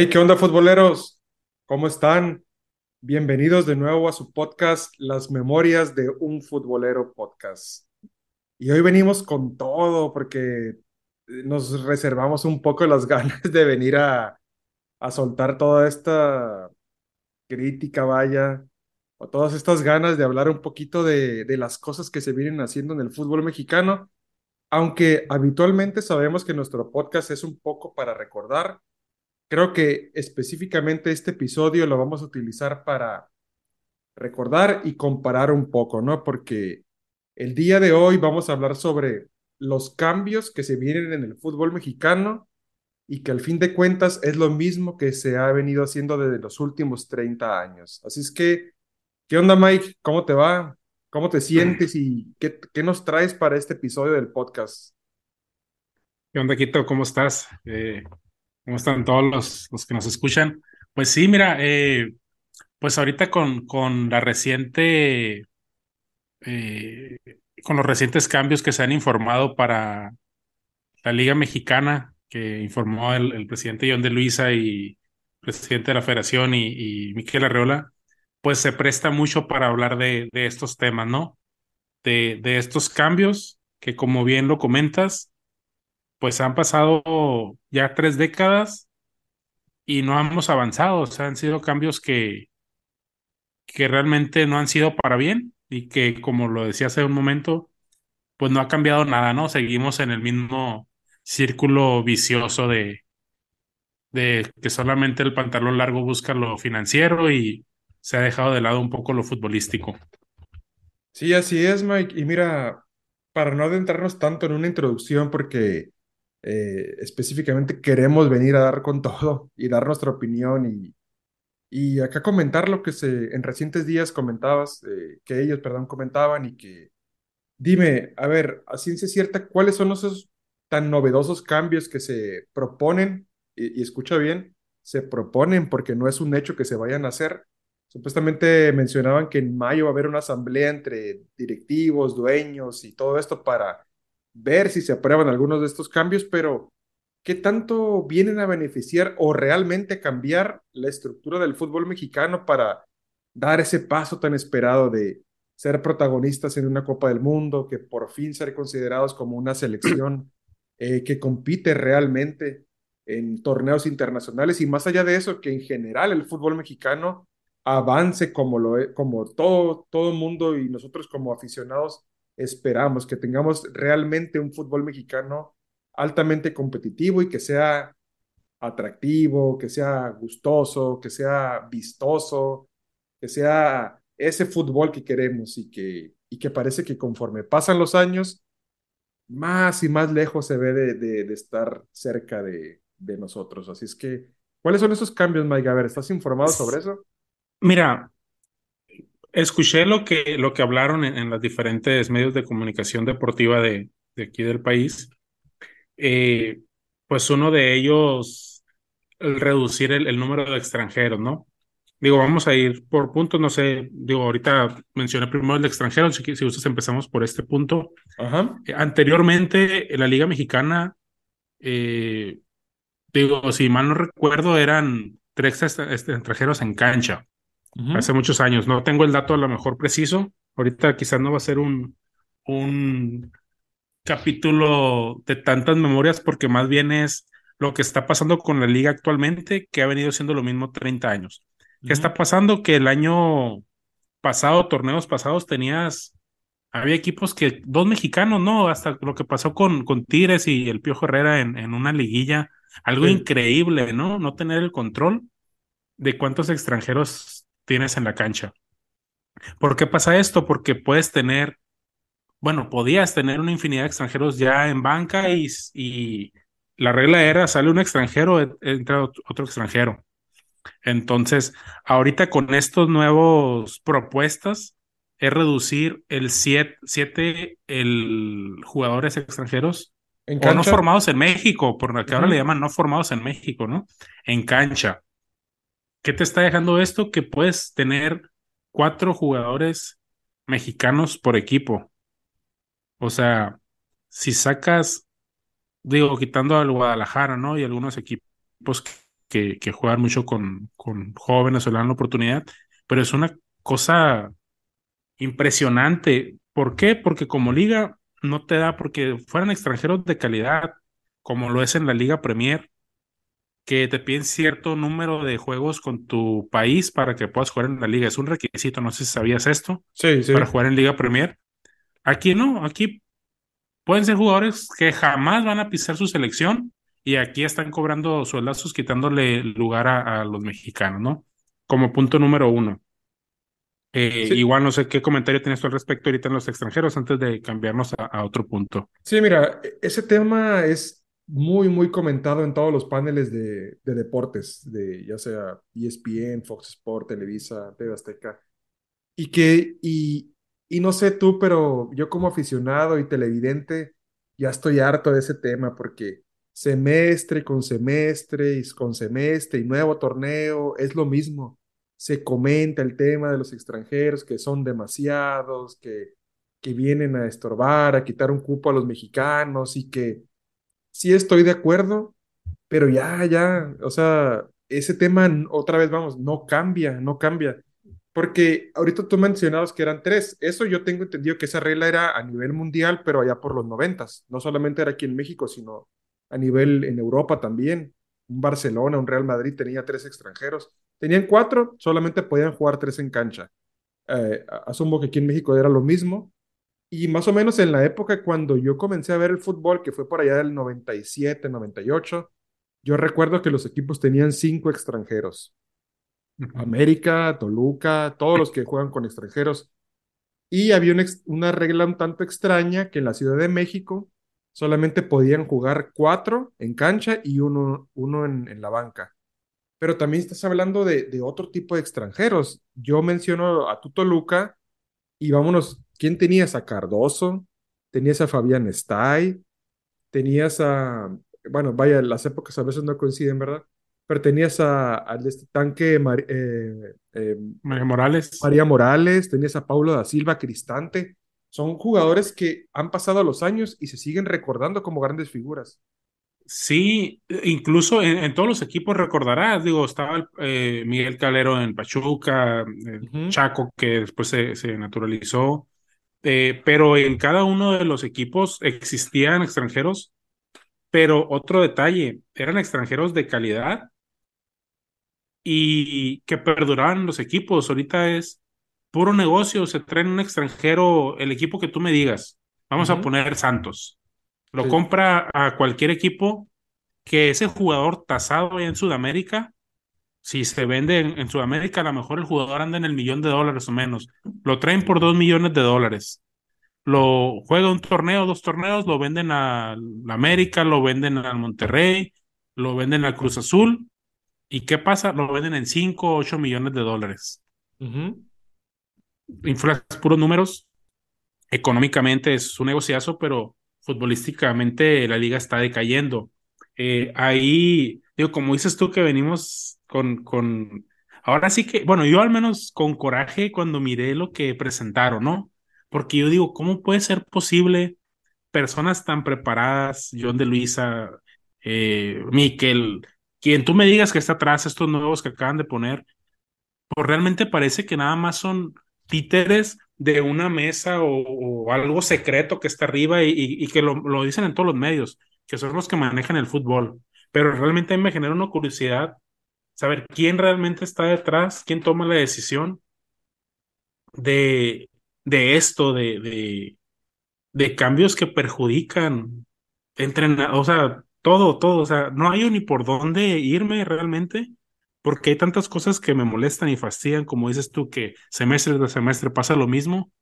Hey, ¿qué onda, futboleros? ¿Cómo están? Bienvenidos de nuevo a su podcast, Las Memorias de un Futbolero Podcast. Y hoy venimos con todo porque nos reservamos un poco las ganas de venir a, a soltar toda esta crítica, vaya, o todas estas ganas de hablar un poquito de, de las cosas que se vienen haciendo en el fútbol mexicano, aunque habitualmente sabemos que nuestro podcast es un poco para recordar Creo que específicamente este episodio lo vamos a utilizar para recordar y comparar un poco, ¿no? Porque el día de hoy vamos a hablar sobre los cambios que se vienen en el fútbol mexicano y que al fin de cuentas es lo mismo que se ha venido haciendo desde los últimos 30 años. Así es que, ¿qué onda, Mike? ¿Cómo te va? ¿Cómo te sientes y qué, nos traes para este episodio del podcast? ¿Qué onda, Quito? ¿Cómo estás? Eh, ¿Cómo están todos los, los que nos escuchan? Pues sí, mira, eh, pues ahorita con, con la reciente, eh, con los recientes cambios que se han informado para la Liga Mexicana, que informó el, presidente John de Luisa y presidente de la Federación y, y Miquel Arreola, pues se presta mucho para hablar de, de estos temas, ¿no? De, de estos cambios que, como bien lo comentas, pues han pasado ya tres décadas y no hemos avanzado, o sea, han sido cambios que, que realmente no han sido para bien y que, como lo decía hace un momento, pues no ha cambiado nada, ¿no? Seguimos en el mismo círculo vicioso de, de que solamente el pantalón largo busca lo financiero y se ha dejado de lado un poco lo futbolístico. Sí, así es, Mike. Y mira, para no adentrarnos tanto en una introducción, porque eh, específicamente queremos venir a dar con todo y dar nuestra opinión y, y acá comentar lo que se en recientes días comentabas, eh, que ellos, perdón, comentaban y que dime, a ver, a ciencia cierta, ¿cuáles son esos tan novedosos cambios que se proponen? Y, y escucha bien, se proponen porque no es un hecho que se vayan a hacer. Supuestamente mencionaban que en mayo va a haber una asamblea entre directivos, dueños y todo esto para ver si se aprueban algunos de estos cambios, pero ¿qué tanto vienen a beneficiar o realmente cambiar la estructura del fútbol mexicano para dar ese paso tan esperado de ser protagonistas en una Copa del Mundo, que por fin ser considerados como una selección eh, que compite realmente en torneos internacionales y más allá de eso, que en general el fútbol mexicano avance como lo e, como todo todo mundo y nosotros como aficionados esperamos, que tengamos realmente un fútbol mexicano altamente competitivo y que sea atractivo, que sea gustoso, que sea vistoso, que sea ese fútbol que queremos y que, y que parece que conforme pasan los años, más y más lejos se ve de, de, de estar cerca de, de, nosotros. Así es que, ¿cuáles son esos cambios, Mike? A ver, ¿estás informado sobre eso? Mira, Escuché lo que, lo que hablaron en, en los diferentes medios de comunicación deportiva de, de aquí del país. Eh, pues uno de ellos, el reducir el, el, número de extranjeros, ¿no? Digo, vamos a ir por puntos, no sé, digo, ahorita mencioné primero el de extranjeros, si, si ustedes empezamos por este punto. Ajá. Eh, anteriormente, en la Liga Mexicana, eh, digo, si mal no recuerdo, eran tres extranjeros en cancha. Uh -huh. hace muchos años. No tengo el dato a lo mejor preciso. Ahorita quizás no va a ser un, un capítulo de tantas memorias porque más bien es lo que está pasando con la liga actualmente, que ha venido siendo lo mismo 30 años. Uh -huh. ¿Qué está pasando? Que el año pasado, torneos pasados, tenías, había equipos que, dos mexicanos, ¿no? Hasta lo que pasó con, con Tigres y el Piojo Herrera en, en una liguilla, algo sí. increíble, ¿no? No tener el control de cuántos extranjeros tienes en la cancha. ¿Por qué pasa esto? Porque puedes tener, bueno, podías tener una infinidad de extranjeros ya en banca y, y la regla era, sale un extranjero, entra otro extranjero. Entonces, ahorita con estos nuevos propuestas, es reducir el 7 siete, el jugadores extranjeros ¿En o no formados en México, por lo que uh -huh. ahora le llaman no formados en México, ¿no? En cancha. ¿Qué te está dejando esto? Que puedes tener cuatro jugadores mexicanos por equipo. O sea, si sacas, digo, quitando al Guadalajara, ¿no? Y algunos equipos que, que juegan mucho con, con jóvenes o le dan la oportunidad, pero es una cosa impresionante. ¿Por qué? Porque como liga no te da, porque fueran extranjeros de calidad, como lo es en la Liga Premier, que te piden cierto número de juegos con tu país para que puedas jugar en la liga. Es un requisito, no sé si sabías esto, sí, sí. para jugar en Liga Premier. Aquí no, aquí pueden ser jugadores que jamás van a pisar su selección y aquí están cobrando sueldazos quitándole lugar a, los mexicanos, ¿no? Como punto número uno. Eh, igual no sé qué comentario tienes tú al respecto ahorita en los extranjeros antes de cambiarnos a, a otro punto. Sí, mira, e-, ese tema es muy, muy comentado en todos los paneles de, deportes, de ya sea ESPN, Fox Sport, Televisa, TV Azteca. Y que, y, y no sé tú, pero yo como aficionado y televidente, ya estoy harto de ese tema porque semestre con semestre y con semestre y nuevo torneo es lo mismo. Se comenta el tema de los extranjeros que son demasiados, que, que vienen a estorbar, a quitar un cupo a los mexicanos y que sí estoy de acuerdo, pero ya, ya, o sea, ese tema otra vez, vamos, no cambia, no cambia. Porque ahorita tú mencionabas que eran tres. Eso yo tengo entendido que esa regla era a nivel mundial, pero allá por los noventas. No solamente era aquí en México, sino a nivel en Europa también. Un Barcelona, un Real Madrid tenía tres extranjeros. Tenían cuatro, solamente podían jugar tres en cancha. Eh, asumo que aquí en México era lo mismo, y más o menos en la época cuando yo comencé a ver el fútbol, que fue por allá del 97, 98, yo recuerdo que los equipos tenían cinco extranjeros. América, Toluca, todos los que juegan con extranjeros. Y había una, regla un tanto extraña que en la Ciudad de México solamente podían jugar cuatro en cancha y uno, uno en, la banca. Pero también estás hablando de, de, otro tipo de extranjeros. Yo menciono a tu Toluca y vámonos ¿Quién tenías a Cardoso? Tenías a Fabián Stay, tenías a, bueno, vaya, las épocas a veces no coinciden, ¿verdad? Pero tenías a, al este tanque eh, eh, María Morales. María Morales, tenías a Paulo da Silva, Cristante. Son jugadores que han pasado los años y se siguen recordando como grandes figuras. Sí, incluso en, todos los equipos recordarás, digo, estaba eh, Miguel Calero en Pachuca, Chaco que después se, se naturalizó, eh, pero en cada uno de los equipos existían extranjeros, pero otro detalle, eran extranjeros de calidad y que perduraban los equipos. Ahorita es puro negocio, se traen un extranjero, el equipo que tú me digas, vamos a poner Santos, lo compra a cualquier equipo que ese jugador tasado en Sudamérica si se vende en, Sudamérica, a lo mejor el jugador anda en el millón de dólares o menos. Lo traen por dos millones de dólares. Lo juega un torneo, dos torneos, lo venden a América, lo venden al Monterrey, lo venden al Cruz Azul. ¿Y qué pasa? Lo venden en 5 o 8 millones de dólares. Uh puros números. Económicamente es un negociazo, pero futbolísticamente la liga está decayendo. Eh, ahí, digo, como dices tú que venimos con, con, ahora sí que, bueno, yo al menos con coraje cuando miré lo que presentaron, ¿no? Porque yo digo, ¿cómo puede ser posible personas tan preparadas, John de Luisa, eh, Miquel, quien tú me digas que está atrás, estos nuevos que acaban de poner, pues realmente parece que nada más son títeres de una mesa o, algo secreto que está arriba y, que lo, dicen en todos los medios, que son los que manejan el fútbol. Pero realmente me genera una curiosidad saber quién realmente está detrás, quién toma la decisión de, de esto, de, de, de cambios que perjudican, entrenar, o sea, todo, todo, o sea, no hay ni por dónde irme realmente, porque hay tantas cosas que me molestan y fastidian, como dices tú, que semestre tras semestre pasa lo mismo,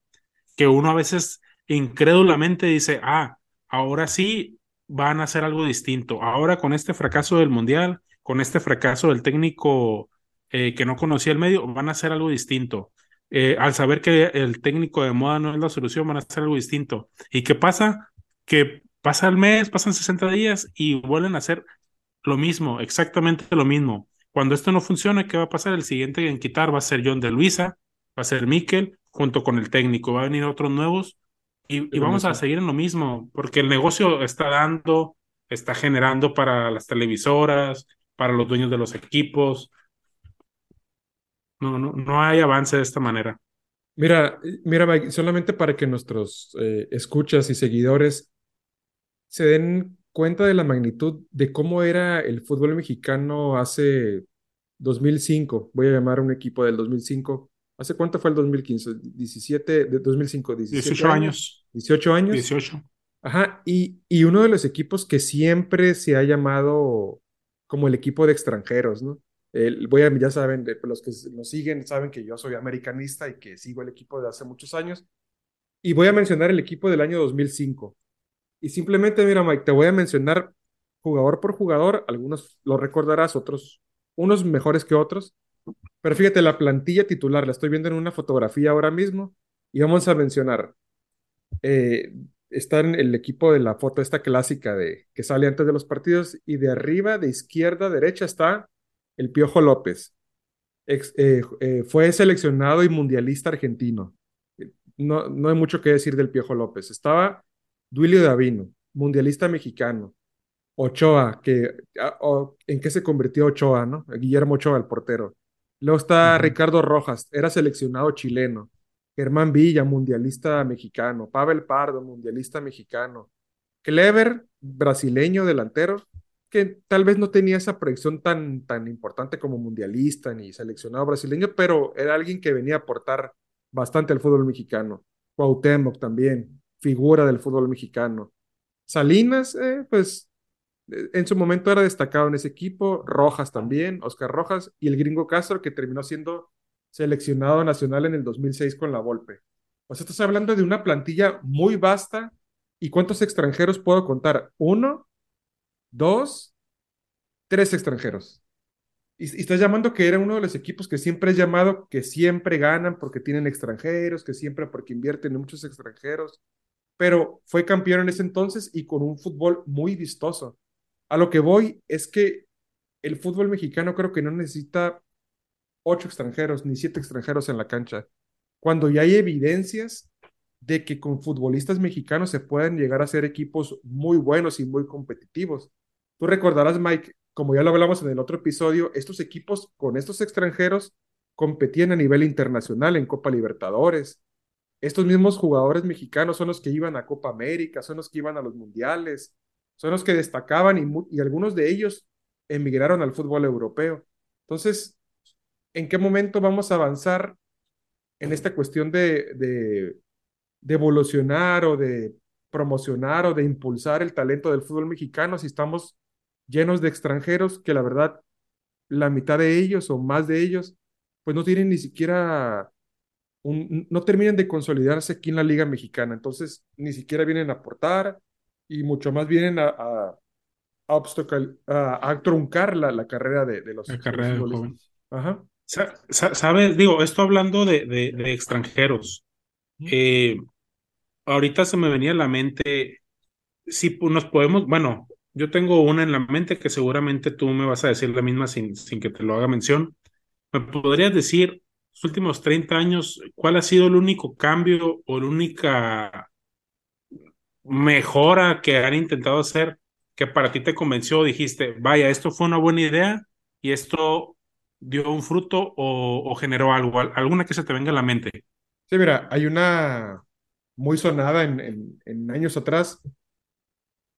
que uno a veces incrédulamente dice, ah, ahora sí van a hacer algo distinto, ahora con este fracaso del mundial, con este fracaso del técnico eh, que no conocía el medio, van a hacer algo distinto. Eh, al saber que el técnico de moda no es la solución, van a hacer algo distinto. ¿Y qué pasa? Que pasa el mes, pasan 60 días y vuelven a hacer lo mismo, exactamente lo mismo. Cuando esto no funciona, ¿qué va a pasar? El siguiente en quitar va a ser John de Luisa, va a ser Miquel, junto con el técnico, va a venir otros nuevos y, y vamos a seguir en lo mismo, porque el negocio está dando, está generando para las televisoras, para los dueños de los equipos. No, no, no hay avance de esta manera. Mira, mira, solamente para que nuestros eh, escuchas y seguidores se den cuenta de la magnitud de cómo era el fútbol mexicano hace 2005. Voy a llamar a un equipo del 2005. ¿Hace cuánto fue el 2015? 17, de 2005, 18 años. 18 años. 18. Ajá, y, y uno de los equipos que siempre se ha llamado como el equipo de extranjeros, ¿no? voy a, ya saben, de, los que nos siguen saben que yo soy americanista y que sigo el equipo de hace muchos años. Y voy a mencionar el equipo del año 2005. Y simplemente, mira, Mike, te voy a mencionar jugador por jugador. Algunos lo recordarás, otros, unos mejores que otros. Pero fíjate, la plantilla titular, la estoy viendo en una fotografía ahora mismo. Y vamos a mencionar. Eh, está en el equipo de la foto esta clásica de que sale antes de los partidos. Y de arriba, de izquierda derecha, está el Piojo López. Eh, eh, fue seleccionado y mundialista argentino. No, no hay mucho que decir del Piojo López. Estaba Duilio Davino, mundialista mexicano. Ochoa, que, ah, ¿en qué se convirtió Ochoa, no? Guillermo Ochoa, el portero. Luego está Ricardo Rojas, era seleccionado chileno. Germán Villa, mundialista mexicano. Pavel Pardo, mundialista mexicano. Clever, brasileño delantero que tal vez no tenía esa proyección tan, tan importante como mundialista ni seleccionado brasileño, pero era alguien que venía a aportar bastante al fútbol mexicano. Cuauhtémoc también, figura del fútbol mexicano. Salinas, eh, pues eh, en su momento era destacado en ese equipo, Rojas también, Oscar Rojas y el gringo Castro que terminó siendo seleccionado nacional en el 2006 con la Volpe. O sea, estás hablando de una plantilla muy vasta. ¿Y cuántos extranjeros puedo contar? Uno, dos, tres extranjeros. Y, estás llamando que era uno de los equipos que siempre es llamado, que siempre ganan porque tienen extranjeros, que siempre porque invierten en muchos extranjeros. Pero fue campeón en ese entonces y con un fútbol muy vistoso. A lo que voy es que el fútbol mexicano creo que no necesita ocho extranjeros ni siete extranjeros en la cancha. Cuando ya hay evidencias de que con futbolistas mexicanos se pueden llegar a ser equipos muy buenos y muy competitivos. Tú recordarás, Mike, como ya lo hablamos en el otro episodio, estos equipos con estos extranjeros competían a nivel internacional en Copa Libertadores. Estos mismos jugadores mexicanos son los que iban a Copa América, son los que iban a los mundiales, son los que destacaban y, algunos de ellos emigraron al fútbol europeo. Entonces, ¿en qué momento vamos a avanzar en esta cuestión de de evolucionar o de promocionar o de impulsar el talento del fútbol mexicano si estamos llenos de extranjeros que la verdad la mitad de ellos o más de ellos pues no tienen ni siquiera un, no terminan de consolidarse aquí en la liga mexicana entonces ni siquiera vienen a aportar y mucho más vienen a, a, a, truncar la, la, carrera de, de los, la carrera de los Ajá. ¿Sabes? Digo, esto hablando de, de, extranjeros. Eh, ahorita se me venía a la mente, si nos podemos, bueno, yo tengo una en la mente que seguramente tú me vas a decir la misma sin, sin que te lo haga mención. ¿Me podrías decir, los últimos 30 años, cuál ha sido el único cambio o la única mejora que han intentado hacer que para ti te convenció? Dijiste, vaya, esto fue una buena idea y esto dio un fruto o, o generó algo, alguna que se te venga a la mente. Sí, mira, hay una muy sonada en, en, años atrás.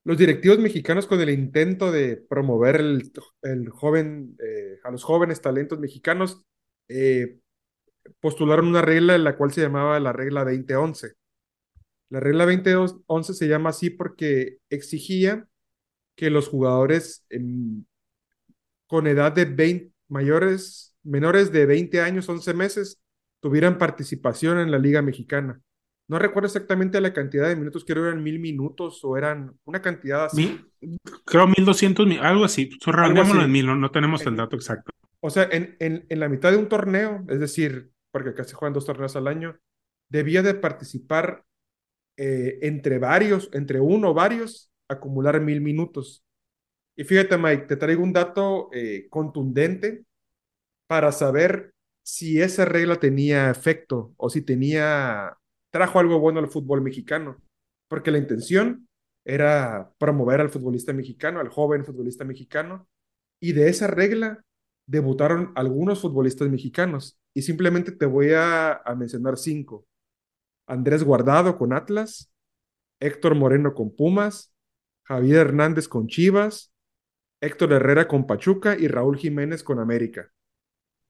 Los directivos mexicanos con el intento de promover el, el joven, eh, a los jóvenes talentos mexicanos, eh, postularon una regla en la cual se llamaba la regla 2011. La regla 2011 se llama así porque exigía que los jugadores con edad de 20, mayores, menores de 20 años, 11 meses, tuvieran participación en la Liga Mexicana. No recuerdo exactamente la cantidad de minutos, creo que eran mil minutos o eran una cantidad así. creo mil doscientos, algo así. En mil, no, tenemos el dato exacto. O sea, en, en, en, la mitad de un torneo, es decir, porque casi juegan dos torneos al año, debía de participar eh, entre varios, entre uno o varios, acumular mil minutos. Y fíjate, Mike, te traigo un dato eh, contundente para saber si esa regla tenía efecto o si tenía trajo algo bueno al fútbol mexicano, porque la intención era promover al futbolista mexicano, al joven futbolista mexicano, Y de esa regla debutaron algunos futbolistas mexicanos. Y simplemente te voy a, mencionar cinco. Andrés Guardado con Atlas, Héctor Moreno con Pumas, Javier Hernández con Chivas, Héctor Herrera con Pachuca y Raúl Jiménez con América.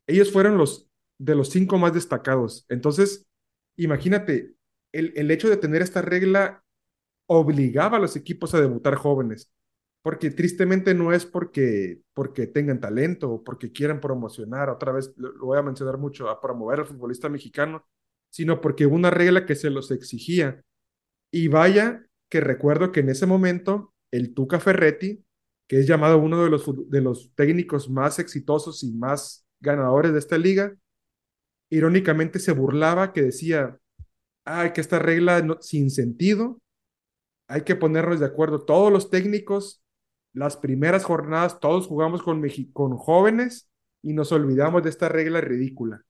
Ellos fueron los de los cinco más destacados. Entonces, imagínate, el, el hecho de tener esta regla obligaba a los equipos a debutar jóvenes, porque tristemente no es porque, porque tengan talento o porque quieran promocionar, otra vez lo, lo voy a mencionar mucho, a promover al futbolista mexicano, sino porque hubo una regla que se los exigía. Y vaya que recuerdo que en ese momento el Tuca Ferretti, que es llamado uno de los, de los técnicos más exitosos y más ganadores de esta liga, irónicamente se burlaba que decía, ay, que esta regla sin sentido, hay que ponernos de acuerdo todos los técnicos, las primeras jornadas todos jugamos con, con jóvenes y nos olvidamos de esta regla ridícula.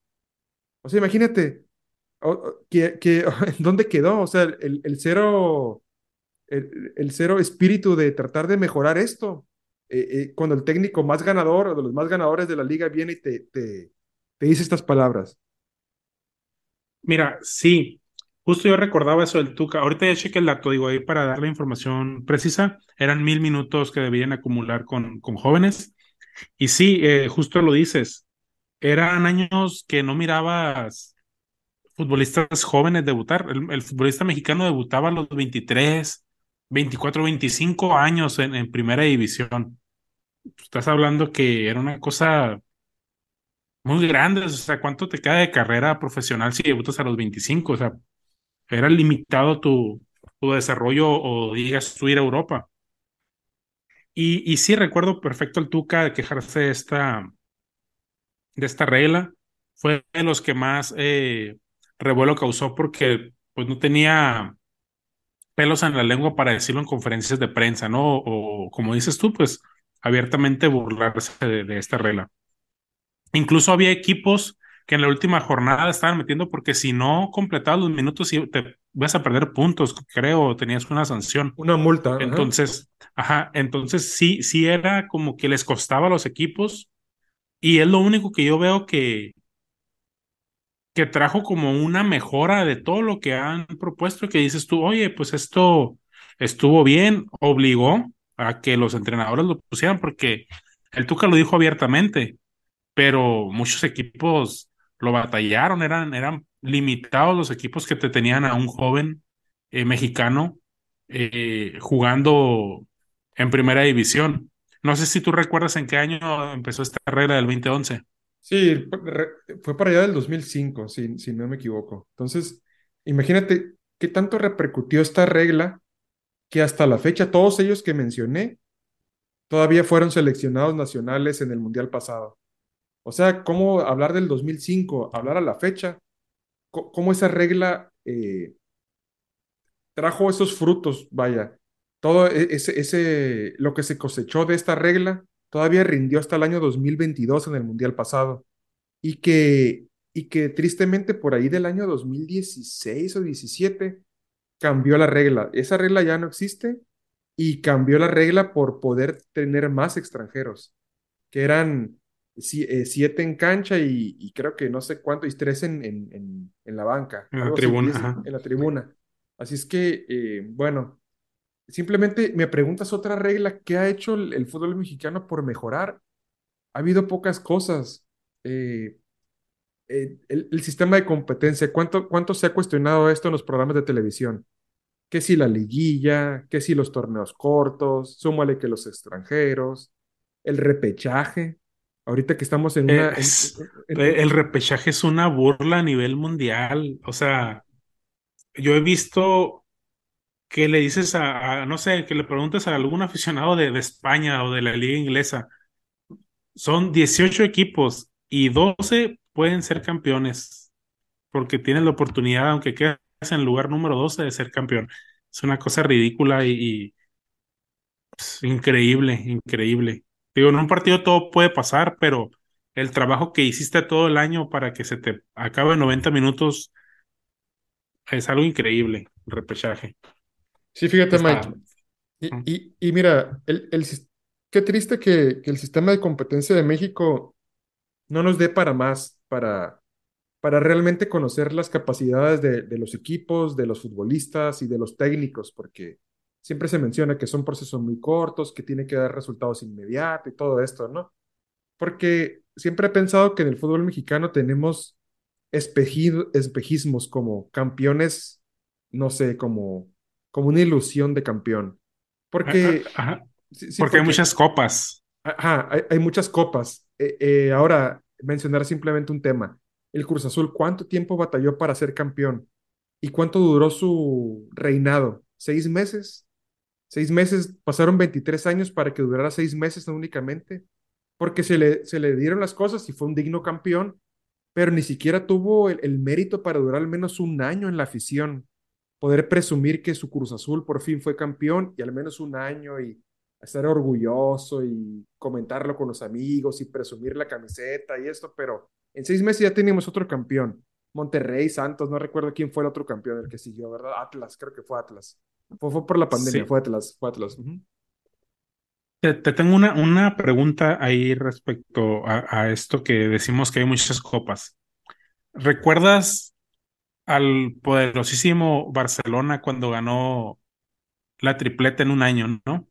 O sea, imagínate, que, que, ¿dónde quedó? O sea, el, el cero, el, el, cero espíritu de tratar de mejorar esto. Eh, eh, cuando el técnico más ganador o de los más ganadores de la liga viene y te, te, te dice estas palabras. Mira, sí, justo yo recordaba eso del Tuca. Ahorita ya cheque el dato, digo, ahí para dar la información precisa, eran mil minutos que debían acumular con, con jóvenes. Y sí, eh, justo lo dices, eran años que no mirabas futbolistas jóvenes debutar. El, futbolista mexicano debutaba a los 23, 24, 25 años en, en, primera división. Estás hablando que era una cosa muy grande. O sea, ¿cuánto te queda de carrera profesional si debutas a los 25? O sea, era limitado tu, tu desarrollo o digas tú ir a Europa. Y, y sí recuerdo perfecto el Tuca de quejarse de esta, de esta regla. Fue de los que más eh, revuelo causó porque pues no tenía pelos en la lengua para decirlo en conferencias de prensa, ¿no? O, como dices tú, pues abiertamente burlarse de, esta regla. Incluso había equipos que en la última jornada estaban metiendo porque si no completabas los minutos te vas a perder puntos, creo, tenías una sanción. Una multa. Entonces, ajá, ajá entonces sí, sí era como que les costaba a los equipos y es lo único que yo veo que, que trajo como una mejora de todo lo que han propuesto, que dices tú, oye, pues esto estuvo bien, obligó a que los entrenadores lo pusieran, porque el Tuca lo dijo abiertamente, pero muchos equipos lo batallaron, eran, eran limitados los equipos que te tenían a un joven eh, mexicano eh, jugando en primera división. No sé si tú recuerdas en qué año empezó esta regla del 2011. Sí, fue para allá del 2005, si, si no me equivoco. Entonces, imagínate qué tanto repercutió esta regla que hasta la fecha todos ellos que mencioné todavía fueron seleccionados nacionales en el Mundial pasado. O sea, cómo hablar del 2005, hablar a la fecha, cómo esa regla eh, trajo esos frutos, vaya, todo ese, ese, lo que se cosechó de esta regla todavía rindió hasta el año 2022 en el Mundial pasado. Y que, y que tristemente por ahí del año 2016 o 17 cambió la regla. Esa regla ya no existe y cambió la regla por poder tener más extranjeros, que eran siete en cancha y, y creo que no sé cuánto, y tres en, en, en, la banca. En la tribuna. Así, en la tribuna. Así es que, eh, bueno, Simplemente me preguntas otra regla, ¿qué ha hecho el, el fútbol mexicano por mejorar? Ha habido pocas cosas. Eh, eh, el, el, sistema de competencia, ¿cuánto, ¿cuánto se ha cuestionado esto en los programas de televisión? Que si la liguilla, que si los torneos cortos, súmale que los extranjeros, el repechaje. Ahorita que estamos en una... Es, en, en, el repechaje es una burla a nivel mundial. O sea, yo he visto que le dices a, a, no sé, que le preguntes a algún aficionado de, de, España o de la liga inglesa, son 18 equipos y 12 pueden ser campeones porque tienen la oportunidad, aunque quedes en el lugar número 12, de ser campeón. Es una cosa ridícula y, y pues, increíble, increíble. Digo, en un partido todo puede pasar, pero el trabajo que hiciste todo el año para que se te acabe en 90 minutos es algo increíble, el repechaje. Sí, fíjate, Mike. Y, y, y, mira, el, el, qué triste que, que el sistema de competencia de México no nos dé para más, para, para realmente conocer las capacidades de, de los equipos, de los futbolistas y de los técnicos, porque siempre se menciona que son procesos muy cortos, que tienen que dar resultados inmediatos y todo esto, ¿no? Porque siempre he pensado que en el fútbol mexicano tenemos espeji- espejismos como campeones, no sé, como, como una ilusión de campeón. Ah, ah, Porque, Ajá, sí, sí, porque hay porque muchas copas. Ajá, hay, hay muchas copas. Eh, eh, ahora, mencionar simplemente un tema. El Cruz Azul, ¿cuánto tiempo batalló para ser campeón? ¿Y cuánto duró su reinado? ¿Seis meses? ¿Seis meses? ¿Pasaron 23 años para que durara seis meses únicamente? Porque se le, se le dieron las cosas y fue un digno campeón, pero ni siquiera tuvo el, el mérito para durar al menos un año en la afición. Poder presumir que su Cruz Azul por fin fue campeón y al menos un año y estar orgulloso y comentarlo con los amigos y presumir la camiseta y esto, pero en seis meses ya teníamos otro campeón. Monterrey, Santos, no recuerdo quién fue el otro campeón el que siguió, ¿verdad? Atlas, creo que fue Atlas. Fue, fue por la pandemia, Sí. fue Atlas, fue Atlas. Te, te tengo una, una pregunta ahí respecto a, a esto que decimos que hay muchas copas. ¿Recuerdas al poderosísimo Barcelona cuando ganó la tripleta en un año, ¿no?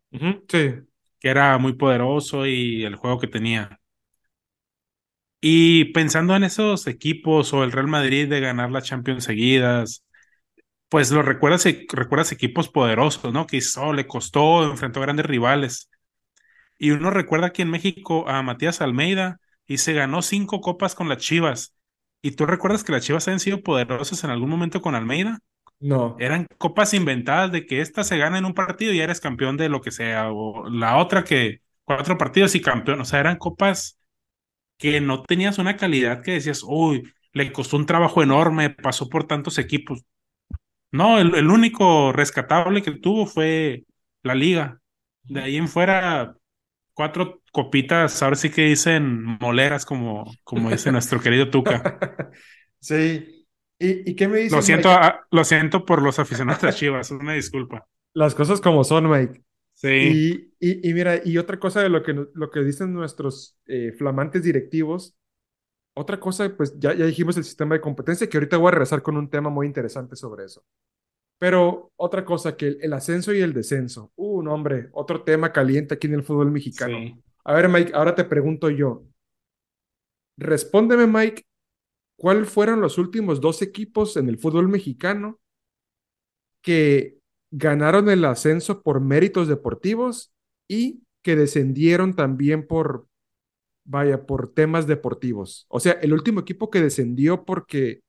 Sí, Que era muy poderoso y el juego que tenía. Y pensando en esos equipos o el Real Madrid de ganar la Champions seguidas, pues lo recuerdas, recuerdas equipos poderosos, ¿no? Que hizo, le costó, enfrentó a grandes rivales. Y uno recuerda aquí en México a Matías Almeida y se ganó cinco copas con las Chivas. ¿Y tú recuerdas que las Chivas han sido poderosas en algún momento con Almeida? no. Eran copas inventadas de que esta se gana en un partido y ya eres campeón de lo que sea, o la otra que cuatro partidos y campeón. O sea, eran copas que no tenías una calidad que decías, uy, le costó un trabajo enorme, pasó por tantos equipos. No, el, el único rescatable que tuvo fue la liga. De ahí en fuera, cuatro copitas, ahora sí que dicen moleras, como, como dice nuestro querido Tuca. Sí. ¿Y, y qué me Lo dices, siento, Mike? ah, lo siento por los aficionados de Chivas, una disculpa. Las cosas como son, Mike. Sí, Y, y, y mira, y otra cosa de lo que, lo que dicen nuestros eh, flamantes directivos, otra cosa, pues ya, ya dijimos el sistema de competencia, que ahorita voy a regresar con un tema muy interesante sobre eso. Pero otra cosa, que el, el ascenso y el descenso. Uh, no, hombre, otro tema caliente aquí en el fútbol mexicano. sí. A ver, Mike, ahora te pregunto yo. Respóndeme, Mike, ¿cuáles fueron los últimos dos equipos en el fútbol mexicano que ganaron el ascenso por méritos deportivos y que descendieron también por, vaya, por temas deportivos? O sea, el último equipo que descendió porque,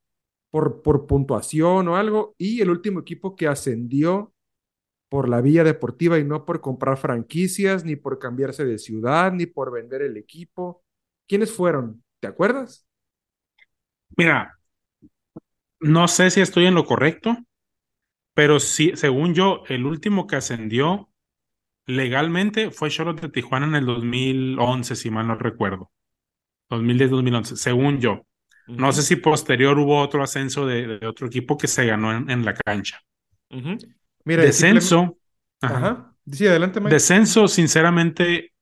por, por puntuación o algo, y el último equipo que ascendió por la vía deportiva y no por comprar franquicias, ni por cambiarse de ciudad, ni por vender el equipo. ¿Quiénes fueron? ¿Te acuerdas? Mira, no sé si estoy en lo correcto, pero sí, según yo, el último que ascendió legalmente fue Cholos de Tijuana en el 2011, si mal no recuerdo. 2010-2011, según yo. No sé si posterior hubo otro ascenso de, de otro equipo que se ganó en, en la cancha. Mira. Descenso, ajá. Ajá. Sí, adelante, Mike. Descenso, sinceramente,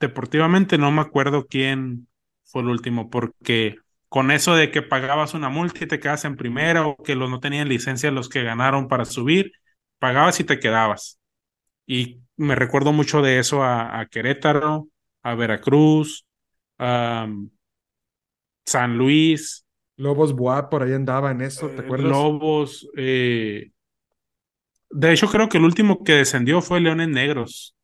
deportivamente no me acuerdo quién fue el último, porque con eso de que pagabas una multa y te quedas en primera o que los no tenían licencia los que ganaron para subir, pagabas y te quedabas. Y me recuerdo mucho de eso a, a Querétaro, a Veracruz, a um, San Luis, Lobos Buap por ahí andaba en eso, ¿te eh, acuerdas? Lobos. eh, De hecho, creo que el último que descendió fue Leones Negros,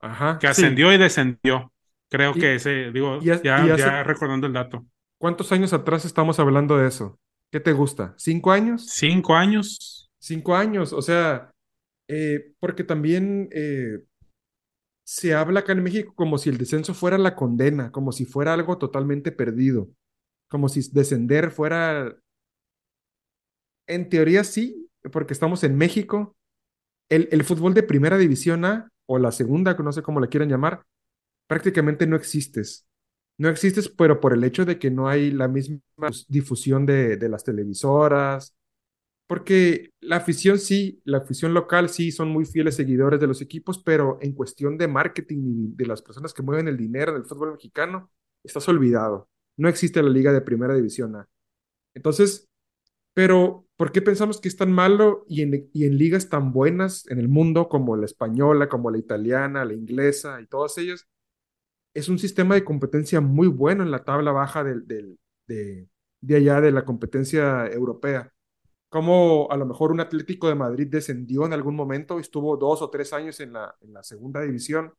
Ajá, que sí. ascendió y descendió. Creo que ese, digo, y, ha- y ya, hace ya recordando el dato. Cuántos años atrás estamos hablando de eso? ¿Qué te gusta? ¿Cinco años? Cinco años. Cinco años, o sea, eh, porque también eh, se habla acá en México como si el descenso fuera la condena, como si fuera algo totalmente perdido, como si descender fuera, en teoría sí, porque estamos en México. El, el fútbol de primera división A o la segunda, que no sé cómo la quieran llamar, prácticamente no existes. No existes, pero por el hecho de que no hay la misma difusión de, de las televisoras, Porque la afición sí, la afición local sí son muy fieles seguidores de los equipos, pero en cuestión de marketing y de las personas que mueven el dinero del fútbol mexicano, estás olvidado. No existe la liga de primera división A. Entonces, pero ¿por qué pensamos que es tan malo y en, y en ligas tan buenas en el mundo como la española, como la italiana, la inglesa y todas ellas? Es un sistema de competencia muy bueno en la tabla baja del, de, de allá de la competencia europea como a lo mejor un Atlético de Madrid descendió en algún momento, estuvo dos o tres años en la, en la segunda división.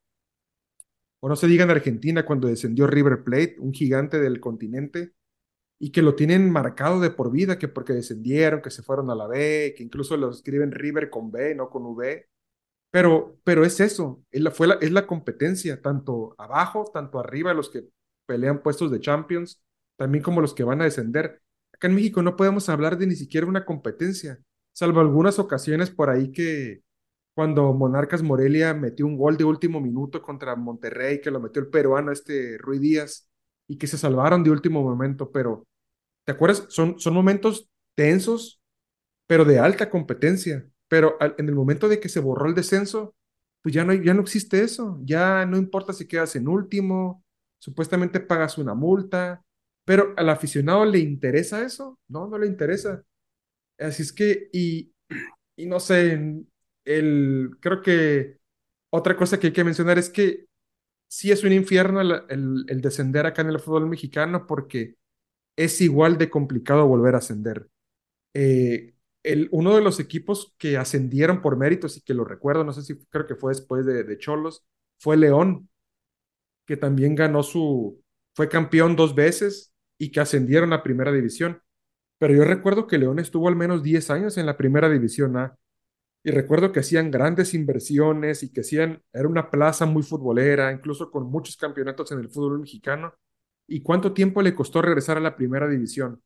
O no se diga en Argentina cuando descendió River Plate, un gigante del continente, y que lo tienen marcado de por vida, que porque descendieron, que se fueron a la B, que incluso lo escriben River con B, no con V. Pero, pero es eso, es la, fue es la competencia, tanto abajo, tanto arriba, los que pelean puestos de Champions, también como los que van a descender Acá en México no podemos hablar de ni siquiera una competencia, salvo algunas ocasiones por ahí que cuando Monarcas Morelia metió un gol de último minuto contra Monterrey, que lo metió el peruano este Rui Díaz, y que se salvaron de último momento, pero ¿te acuerdas? Son, son momentos tensos, pero de alta competencia. Pero en el momento de que se borró el descenso, pues ya no, ya no existe eso. Ya no importa si quedas en último, supuestamente pagas una multa, pero al aficionado le interesa eso, no, no le interesa. Así es que, y, y no sé, el, creo que otra cosa que hay que mencionar es que sí es un infierno el, el, descender acá en el fútbol mexicano porque es igual de complicado volver a ascender. Eh, el, uno de los equipos que ascendieron por méritos y que lo recuerdo, no sé si creo que fue después de, de Cholos, fue León, que también ganó su, fue campeón dos veces y que ascendieron a primera división. Pero yo recuerdo que León estuvo al menos 10 años en la primera división A. Y recuerdo que hacían grandes inversiones y que hacían, era una plaza muy futbolera, incluso con muchos campeonatos en el fútbol mexicano. ¿Y cuánto tiempo le costó regresar a la primera división?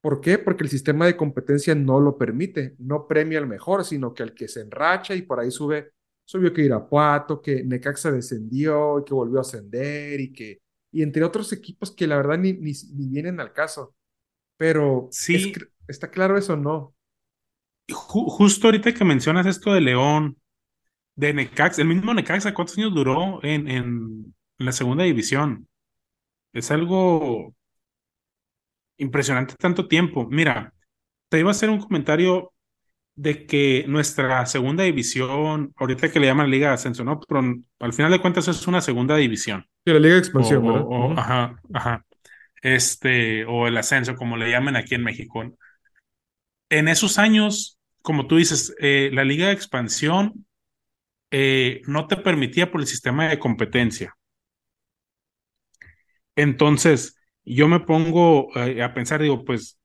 ¿Por qué? Porque el sistema de competencia no lo permite, no premia al mejor, sino que al que se enracha y por ahí sube, subió que Irapuato, que Necaxa descendió y que volvió a ascender y que y entre otros equipos que la verdad ni, ni, vienen al caso. Pero sí. está claro eso, ¿no? justo ahorita que mencionas esto de León, de Necaxa, el mismo Necaxa, ¿cuántos años duró en, en, la segunda división? Es algo impresionante tanto tiempo. Mira, te iba a hacer un comentario de que nuestra segunda división, ahorita que le llaman Liga de Ascenso, ¿no? Pero al final de cuentas es una segunda división. Sí, la Liga de Expansión, o, o, Ajá, ajá. Este, o el ascenso, como le llaman aquí en México. En esos años, como tú dices, eh, la Liga de Expansión eh, no te permitía por el sistema de competencia. Entonces, yo me pongo eh, a pensar, digo, pues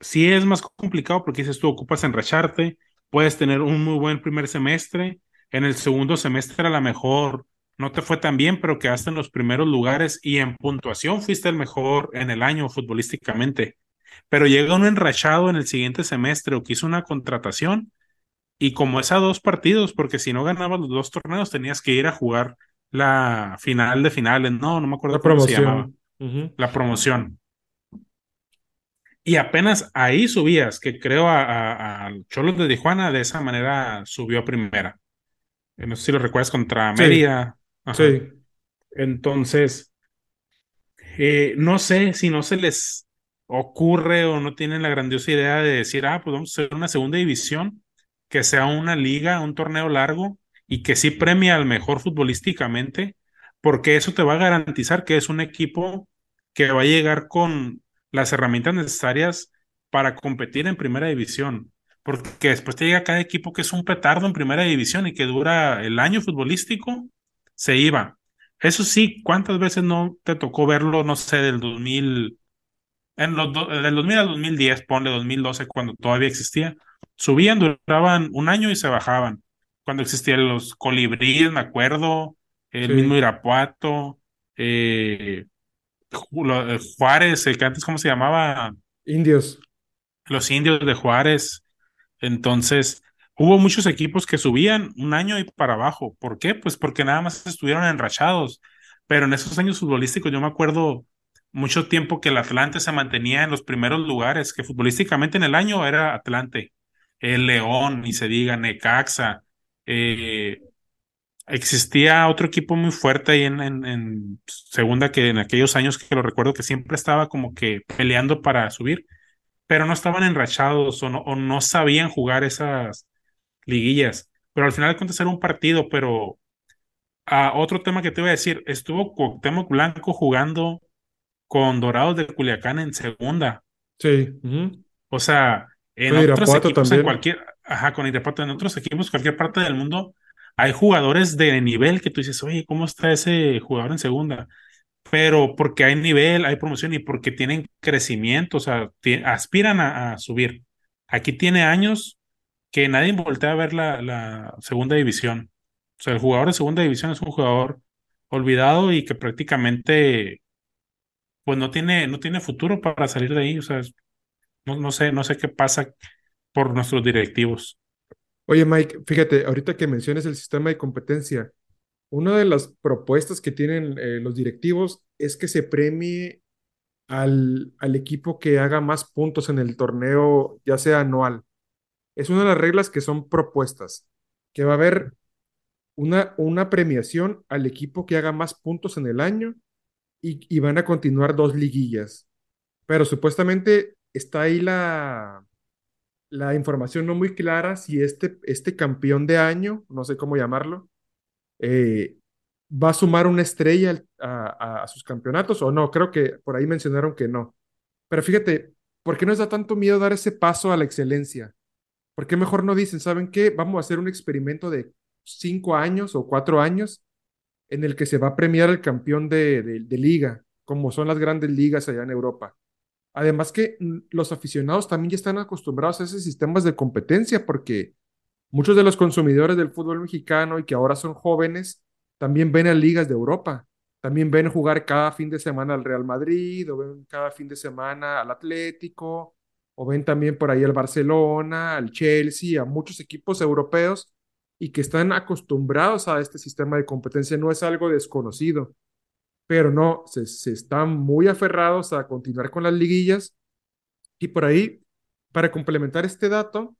sí es más complicado porque dices tú ocupas enracharte, puedes tener un muy buen primer semestre, en el segundo semestre a lo mejor no te fue tan bien, pero quedaste en los primeros lugares y en puntuación fuiste el mejor en el año futbolísticamente. Pero llega un enrachado en el siguiente semestre o que hizo una contratación y como es a dos partidos, porque si no ganabas los dos torneos tenías que ir a jugar la final de finales, no, no me acuerdo cómo se llamaba. La promoción y apenas ahí subías, que creo a, a, Cholos de Tijuana de esa manera subió a primera. Eh, no sé si lo recuerdas contra Mérida. Sí. Entonces, eh, no sé si no se les ocurre o no tienen la grandiosa idea de decir, ah, pues vamos a hacer una segunda división, que sea una liga, un torneo largo y que sí premia al mejor futbolísticamente, porque eso te va a garantizar que es un equipo que va a llegar con las herramientas necesarias para competir en primera división. Porque después te llega cada equipo que es un petardo en primera división y que dura el año futbolístico, se iba. Eso sí, ¿cuántas veces no te tocó verlo, no sé, del 2000, en los del 2000 al 2010, ponle 2012, cuando todavía existía? Subían, duraban un año y se bajaban. Cuando existían los colibríes, me acuerdo, el mismo Irapuato, eh, eh, Juárez, el que antes, ¿cómo se llamaba? Indios. Los indios de Juárez. Entonces, hubo muchos equipos que subían un año y para abajo. ¿Por qué? Pues porque nada más estuvieron enrachados. Pero en esos años futbolísticos yo me acuerdo mucho tiempo que el Atlante se mantenía en los primeros lugares, que futbolísticamente en el año era Atlante. el León, y se diga Necaxa. Eh, existía otro equipo muy fuerte ahí en, en, segunda que en aquellos años que lo recuerdo que siempre estaba como que peleando para subir, pero no estaban enrachados o no, o no sabían jugar esas liguillas. Pero al final de cuentas era un partido, pero a ah, otro tema que te iba a decir, estuvo Cuauhtémoc Blanco jugando con Dorados de Culiacán en segunda. Sí. O sea, en otros equipos, en cualquier, ajá, con Irapuato, en otros equipos, cualquier parte del mundo, hay jugadores de nivel que tú dices, oye, ¿cómo está ese jugador en segunda? Pero porque hay nivel, hay promoción y porque tienen crecimiento, o sea, aspiran a, subir. Aquí tiene años que nadie voltea a ver la, segunda división. O sea, el jugador de segunda división es un jugador olvidado y que prácticamente pues no tiene, no tiene futuro para salir de ahí. O sea, no sé, no sé qué pasa por nuestros directivos. Oye, Mike, fíjate, ahorita que mencionas el sistema de competencia, una de las propuestas que tienen eh, los directivos es que se premie al, al, equipo que haga más puntos en el torneo, ya sea anual. Es una de las reglas que son propuestas, que va a haber una, una premiación al equipo que haga más puntos en el año y, y van a continuar dos liguillas. Pero supuestamente está ahí la, la información no muy clara si este, este campeón de año, no sé cómo llamarlo, eh, va a sumar una estrella a, sus campeonatos o no. Creo que por ahí mencionaron que no. Pero fíjate, ¿por qué nos da tanto miedo dar ese paso a la excelencia? ¿Por qué mejor no dicen, ¿saben qué? Vamos a hacer un experimento de cinco años o cuatro años en el que se va a premiar el campeón de, de liga, como son las grandes ligas allá en Europa. Además que mm, los aficionados también ya están acostumbrados a esos sistemas de competencia porque muchos de los consumidores del fútbol mexicano y que ahora son jóvenes también ven a ligas de Europa, también ven jugar cada fin de semana al Real Madrid o ven cada fin de semana al Atlético o ven también por ahí al Barcelona, al Chelsea, a muchos equipos europeos y que están acostumbrados a este sistema de competencia, no es algo desconocido pero no, se, están muy aferrados a continuar con las liguillas. Y por ahí, para complementar este dato,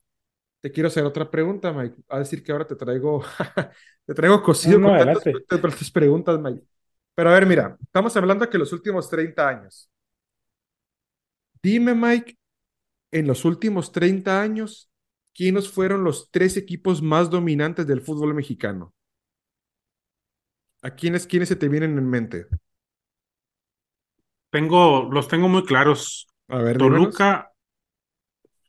te quiero hacer otra pregunta, Mike. A decir que ahora te traigo, te traigo cocido con tantas, preguntas, Mike. Pero a ver, mira, estamos hablando que los últimos 30 años. Dime, Mike, en los últimos 30 años, ¿quiénes fueron los tres equipos más dominantes del fútbol mexicano? ¿A quiénes, quiénes se te vienen en mente? Tengo, los tengo muy claros. A ver, Toluca.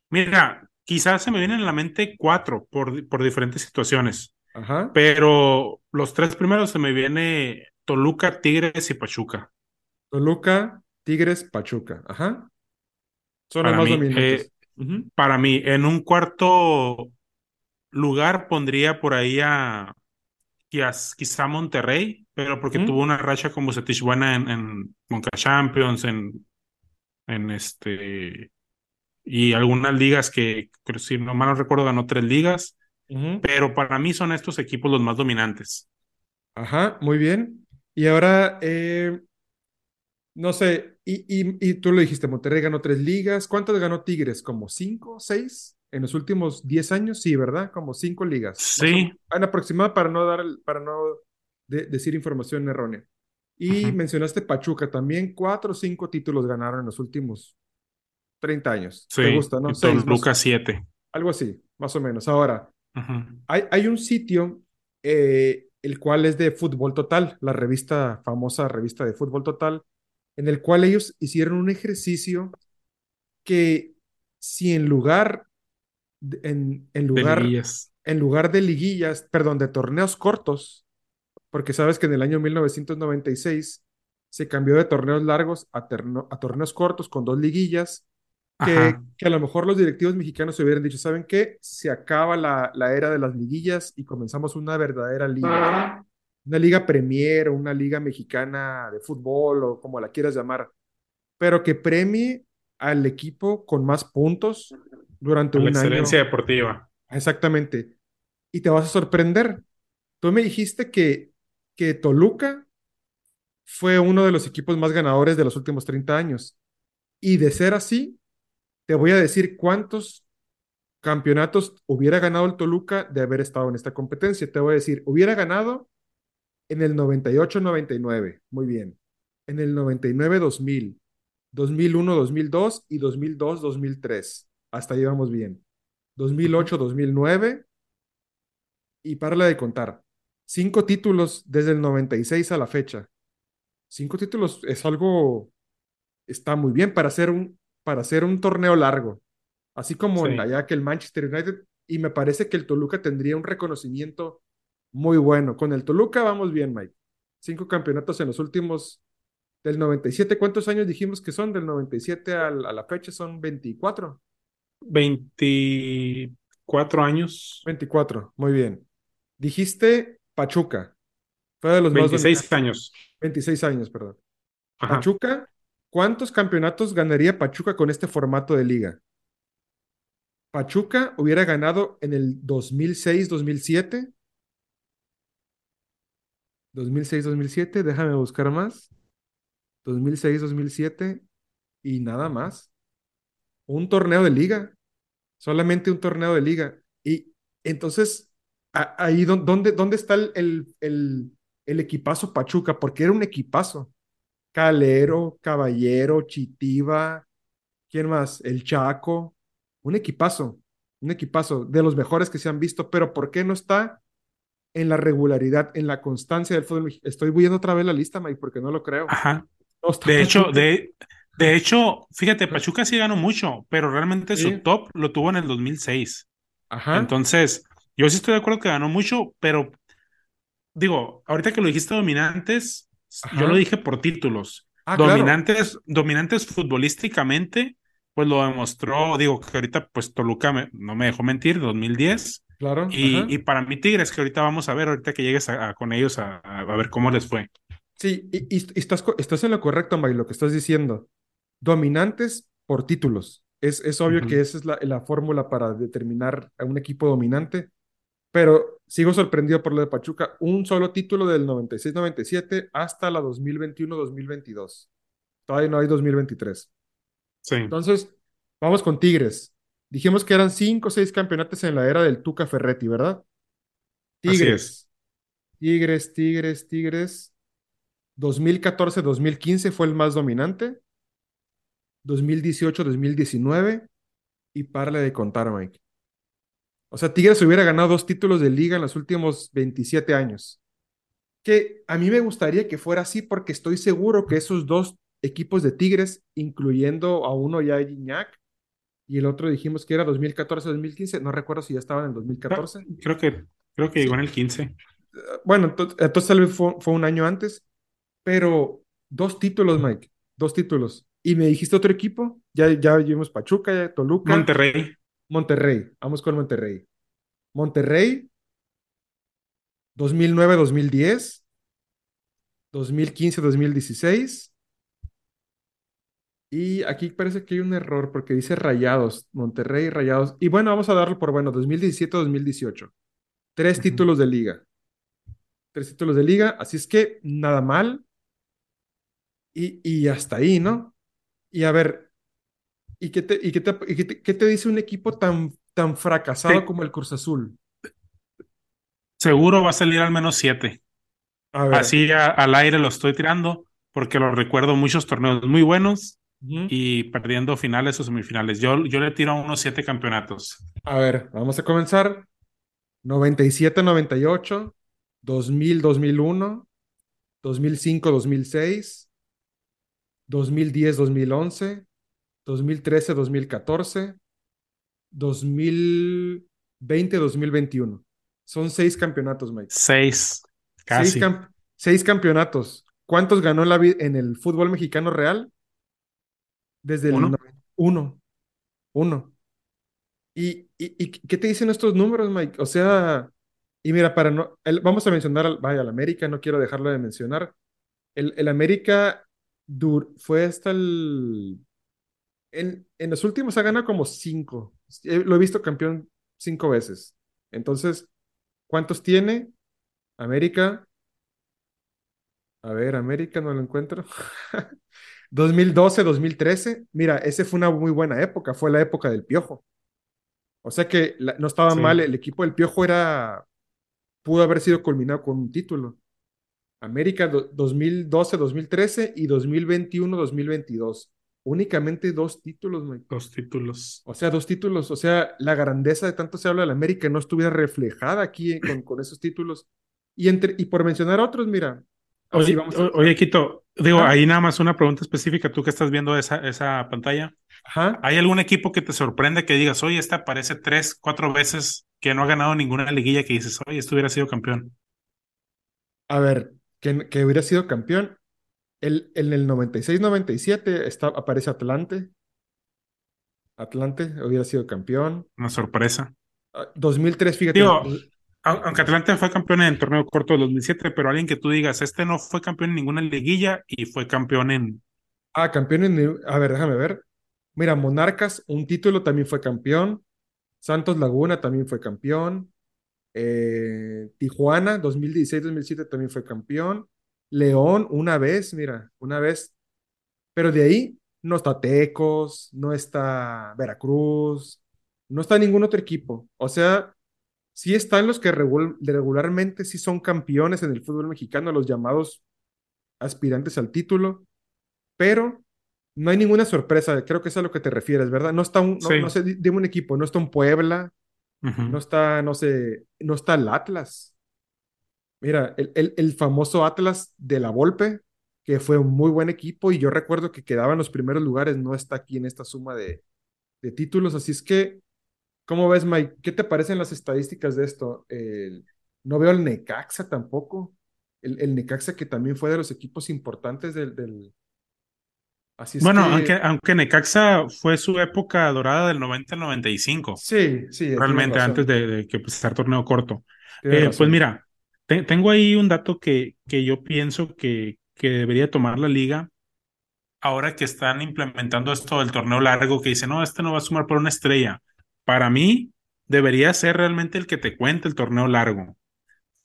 Mira, quizás se me vienen en la mente cuatro por, por diferentes situaciones. Ajá. Pero los tres primeros se me viene Toluca, Tigres y Pachuca. Toluca, Tigres, Pachuca. Ajá. Son los más dominantes. Eh, para mí, en un cuarto lugar pondría por ahí a quizá Monterrey, pero porque tuvo una racha como Bucetich buena en, en Champions, en, en este y algunas ligas que, si no mal no recuerdo, ganó tres ligas, pero para mí son estos equipos los más dominantes. Ajá, muy bien. Y ahora, eh, no sé, y, y, y, tú lo dijiste, Monterrey ganó tres ligas. ¿Cuántas ganó Tigres? ¿Como cinco, seis? En los últimos 10 años, sí, ¿verdad? Como cinco ligas. Sí. En aproximado para no dar, para no decir información errónea. Y mencionaste Pachuca también, cuatro o cinco títulos ganaron en los últimos 30 años. Sí. ¿Te gusta, no? Seis, Lucas siete. Algo así, más o menos. Ahora, hay, hay, un sitio, eh, el cual es de Fútbol Total, la revista, famosa revista de Fútbol Total, en el cual ellos hicieron un ejercicio que si en lugar en, en, lugar, de en lugar de liguillas, perdón, de torneos cortos, porque sabes que en el año 1996 se cambió de torneos largos a, a torneos cortos con dos liguillas, que, que, a lo mejor los directivos mexicanos se hubieran dicho, ¿saben qué? Se acaba la, la era de las liguillas y comenzamos una verdadera liga. Una liga premier o una liga mexicana de fútbol o como la quieras llamar, pero que premie al equipo con más puntos, durante un excelencia deportiva. Exactamente. Y te vas a sorprender. Tú me dijiste que, que Toluca fue uno de los equipos más ganadores de los últimos 30 años. Y de ser así, te voy a decir cuántos campeonatos hubiera ganado el Toluca de haber estado en esta competencia? Te voy a decir, hubiera ganado en el 98-99, muy bien. En el 99-2000, 2001-2002 y 2002-2003. Hasta ahí vamos bien. 2008-2009 y para de contar. Cinco títulos desde el 96 a la fecha. Cinco títulos es algo, está muy bien para hacer un, para hacer un torneo largo. Así como sí. allá que el Manchester United. Y me parece que el Toluca tendría un reconocimiento muy bueno. Con el Toluca vamos bien, Mike. Cinco campeonatos en los últimos del 97. ¿Cuántos años dijimos que son? Del 97 a la fecha son 24. 24 años. 24, muy bien. Dijiste Pachuca. Fue de los 26 más años. 26 años, perdón. Ajá. Pachuca, ¿cuántos campeonatos ganaría Pachuca con este formato de liga? Pachuca hubiera ganado en el 2006-2007. 2006-2007, déjame buscar más. 2006-2007 y nada más. Un torneo de liga, solamente un torneo de liga. Y entonces, ahí donde, dónde está el, el, el, equipazo Pachuca, porque era un equipazo. Calero, Caballero, Chitiba, ¿quién más? El Chaco, un equipazo, un equipazo de los mejores que se han visto, pero ¿por qué no está en la regularidad, en la constancia del fútbol? Estoy viendo otra vez la lista, Mike, porque no lo creo. Ajá. de hecho, de, de hecho, fíjate, Pachuca sí ganó mucho, pero realmente sí. su top lo tuvo en el 2006. Ajá. Entonces, yo sí estoy de acuerdo que ganó mucho, pero digo, ahorita que lo dijiste dominantes, Ajá. yo lo dije por títulos. Ah, dominantes, claro. dominantes futbolísticamente, pues lo demostró, digo, que ahorita pues Toluca me, no me dejó mentir, 2010. Claro. Y, y, para mí Tigres, que ahorita vamos a ver, ahorita que llegues a, a, con ellos a, a, ver cómo les fue. Sí, y, y, estás, estás en lo correcto, Mike, lo que estás diciendo. Dominantes por títulos. Es, es obvio uh -huh. que esa es la, la fórmula para determinar a un equipo dominante, pero sigo sorprendido por lo de Pachuca. Un solo título del 96-97 hasta la 2021-2022. Todavía no hay 2023. Sí. Entonces, vamos con Tigres. Dijimos que eran cinco o seis campeonatos en la era del Tuca Ferretti, ¿verdad? Tigres. Tigres, Tigres, Tigres. 2014-2015 fue el más dominante. 2018-2019. Y parle de contar, Mike. O sea, Tigres hubiera ganado dos títulos de liga en los últimos 27 años. Que a mí me gustaría que fuera así porque estoy seguro que esos dos equipos de Tigres, incluyendo a uno ya Gignac, y el otro dijimos que era 2014-2015, no recuerdo si ya estaban en 2014. Creo que, creo que llegó en el 15. Bueno, entonces, entonces tal vez fue, fue, un año antes, pero dos títulos, Mike, dos títulos. Y me dijiste otro equipo, ya, ya vimos Pachuca, ya Toluca. Monterrey. Monterrey, vamos con Monterrey. Monterrey, 2009-2010, 2015-2016. Y aquí parece que hay un error porque dice Rayados, Monterrey, Rayados. Y bueno, vamos a darlo por bueno, 2017-2018. Tres uh -huh. títulos de liga. Tres títulos de liga, así es que nada mal. Y, y hasta ahí, ¿no? Y a ver, ¿y qué te, y qué te, y qué te, qué te dice un equipo tan, tan fracasado sí. como el Cruz Azul? Seguro va a salir al menos siete. Así a, al aire lo estoy tirando porque lo recuerdo muchos torneos muy buenos Uh -huh. y perdiendo finales o semifinales. Yo, yo le tiro a unos siete campeonatos. A ver, vamos a comenzar. 97-98, 2000-2001, 2005-2006, 2010-2011, 2013-2014, 2020-2021. Son seis campeonatos, Mike. Seis, casi. Seis, camp seis campeonatos. ¿Cuántos ganó la en el fútbol mexicano real? Desde el uno. Uno. uno. ¿Y, y, ¿Y, qué te dicen estos números, Mike? O sea, y mira, para no, el, vamos a mencionar, al, vaya, al América, no quiero dejarlo de mencionar. El, el América dur, fue hasta el... En, en, los últimos ha ganado como cinco. Lo he visto campeón cinco veces. Entonces, ¿cuántos tiene? América. A ver, América no lo encuentro. 2012, 2013. Mira, ese fue una muy buena época. Fue la época del piojo. O sea que la- no estaba mal, el equipo del Piojo era, pudo haber sido culminado con un título. América do- 2012-2013 y 2021-2022. Únicamente dos títulos, Mike. dos títulos. O sea, dos títulos. O sea, la grandeza de tanto se habla de la América no estuviera reflejada aquí eh, con, con esos títulos. Y, entre, y por mencionar otros, mira, Oye, vamos a... oye, Quito, digo, ahí nada más una pregunta específica, tú que estás viendo esa, esa pantalla. ajá. ¿Hay algún equipo que te sorprende que digas, oye, este aparece tres, cuatro veces que no ha ganado ninguna liguilla que dices, oye, esto hubiera sido campeón? A ver, que, que hubiera sido campeón. El, en el 96-97 está, aparece Atlante. Atlante hubiera sido campeón. Una sorpresa. Ah, 2003, fíjate. Digo, aunque Atlante fue campeón en el torneo corto del 2007, pero alguien que tú digas, este no fue campeón en ninguna liguilla y fue campeón en... ah, campeón en... A ver, déjame ver. Mira, Monarcas, un título también fue campeón. Santos Laguna también fue campeón. Eh, Tijuana, 2016-2007 también fue campeón. León, una vez, mira, una vez. Pero de ahí no está Tecos, no está Veracruz, no está ningún otro equipo. O sea, sí están los que regul- regularmente sí son campeones en el fútbol mexicano, los llamados aspirantes al título, pero no hay ninguna sorpresa. Creo que es a lo que te refieres, ¿verdad? No está un, no, no Sí. sé, di- dime un equipo, no está un Puebla, no está, no sé, no está el Atlas. Mira, el, el, el famoso Atlas de la Volpe, que fue un muy buen equipo y yo recuerdo que quedaba en los primeros lugares, no está aquí en esta suma de, de títulos. Así es que, ¿cómo ves, Mike? ¿Qué te parecen las estadísticas de esto? El- no veo el Necaxa tampoco. El, el Necaxa que también fue de los equipos importantes del, del... Así es Bueno, aunque, que, aunque Necaxa fue su época dorada del 90 al 95, sí, sí, realmente antes de, de que empezara el torneo corto. Eh, pues mira, te- tengo ahí un dato que, que yo pienso que, que debería tomar la liga ahora que están implementando esto del torneo largo, que dice, no, este no va a sumar por una estrella. Para mí, debería ser realmente el que te cuente el torneo largo.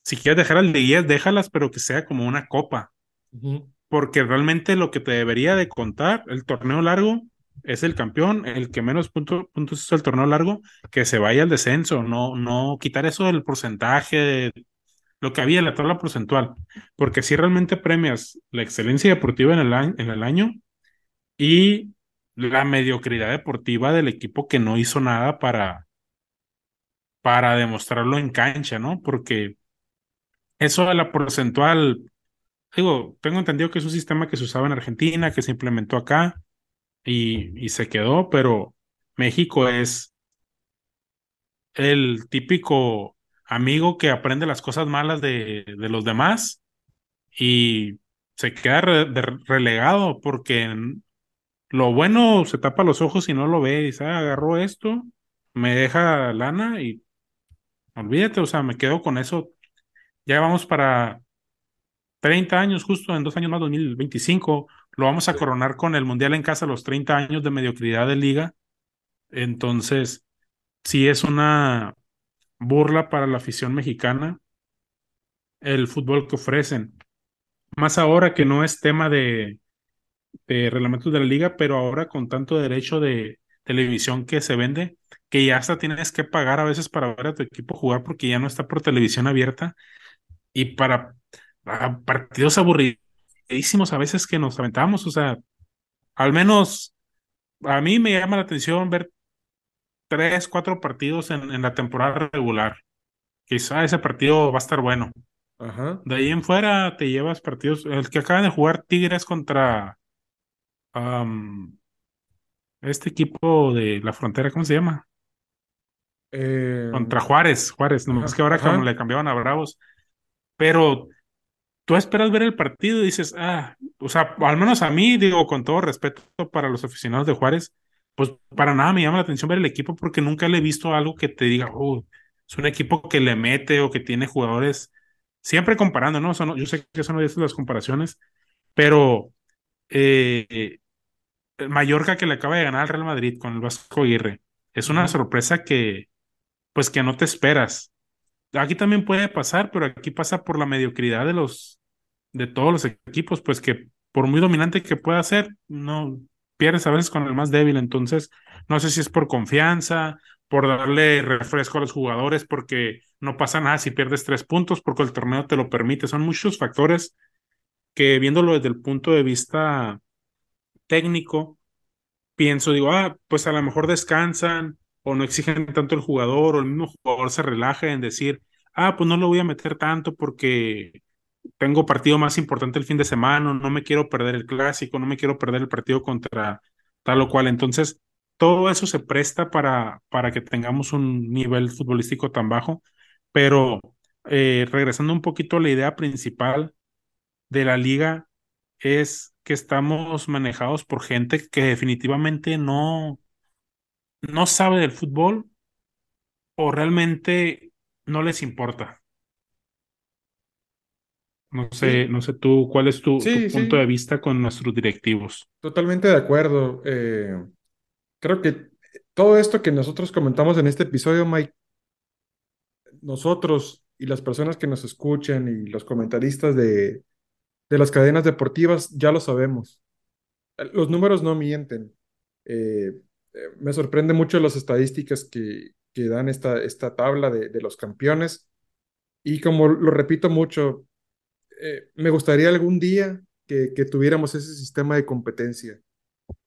Si quieres dejar las liguillas, déjalas, pero que sea como una copa, Ujú, porque realmente lo que te debería de contar el torneo largo es el campeón, el que menos punto- puntos hizo el torneo largo, que se vaya al descenso, no, no quitar eso del porcentaje de lo que había en la tabla porcentual, porque si realmente premias la excelencia deportiva en el año, en el año y la mediocridad deportiva del equipo que no hizo nada para, para demostrarlo en cancha, ¿no? Porque eso de la porcentual, digo, tengo entendido que es un sistema que se usaba en Argentina, que se implementó acá y, y se quedó, pero México es el típico amigo que aprende las cosas malas de, de los demás y se queda relegado porque Lo bueno se tapa los ojos y no lo ve. Dice, ah, agarró esto, me deja lana y olvídate, o sea, me quedo con eso. Ya vamos para 30 años, justo en dos años más, 2025. Lo vamos a sí. coronar con el Mundial en casa, los 30 años de mediocridad de liga. Entonces, sí es una burla para la afición mexicana el fútbol que ofrecen. Más ahora que no es tema de de reglamentos de la liga, pero ahora con tanto derecho de televisión que se vende, que ya hasta tienes que pagar a veces para ver a tu equipo jugar porque ya no está por televisión abierta y para, partidos aburridísimos a veces que nos aventamos, o sea, al menos a mí me llama la atención ver tres, cuatro partidos en, en la temporada regular. Quizá ese partido va a estar bueno. Ajá. De ahí en fuera te llevas partidos, el que acaban de jugar Tigres contra este equipo de la frontera, ¿cómo se llama? Eh, Contra Juárez, Juárez, nomás que ahora como le cambiaban a Bravos, pero tú esperas ver el partido y dices, ah, o sea, al menos a mí, digo, con todo respeto para los aficionados de Juárez, pues para nada me llama la atención ver el equipo porque nunca le he visto algo que te diga, oh, es un equipo que le mete o que tiene jugadores, siempre comparando, ¿no? Yo sé que eso no es las comparaciones, pero eh, el Mallorca que le acaba de ganar al Real Madrid con el Vasco Aguirre, es una sorpresa que, pues que no te esperas. Aquí también puede pasar, pero aquí pasa por la mediocridad de los, de todos los equipos, pues que por muy dominante que pueda ser, no pierdes a veces con el más débil. Entonces, no sé si es por confianza por darle refresco a los jugadores, porque no pasa nada si pierdes tres puntos, porque el torneo te lo permite. Son muchos factores que viéndolo desde el punto de vista técnico, pienso, digo, ah, pues a lo mejor descansan o no exigen tanto el jugador o el mismo jugador se relaja en decir, ah, pues no lo voy a meter tanto porque tengo partido más importante el fin de semana, no me quiero perder el clásico, no me quiero perder el partido contra tal o cual. Entonces, todo eso se presta para, para que tengamos un nivel futbolístico tan bajo, pero eh, regresando un poquito a la idea principal de la liga, es que estamos manejados por gente que definitivamente no, no sabe del fútbol o realmente no les importa. No sé, no sé tú, ¿cuál es tu, punto de vista con nuestros directivos? Totalmente de acuerdo. Eh, creo que todo esto que nosotros comentamos en este episodio, Mike, nosotros y las personas que nos escuchan y los comentaristas de, de las cadenas deportivas ya lo sabemos. Los números no mienten. Eh, eh, me sorprende mucho las estadísticas que, que dan esta, esta tabla de, de, los campeones. Y como lo repito mucho, eh, me gustaría algún día que, que, tuviéramos ese sistema de competencia.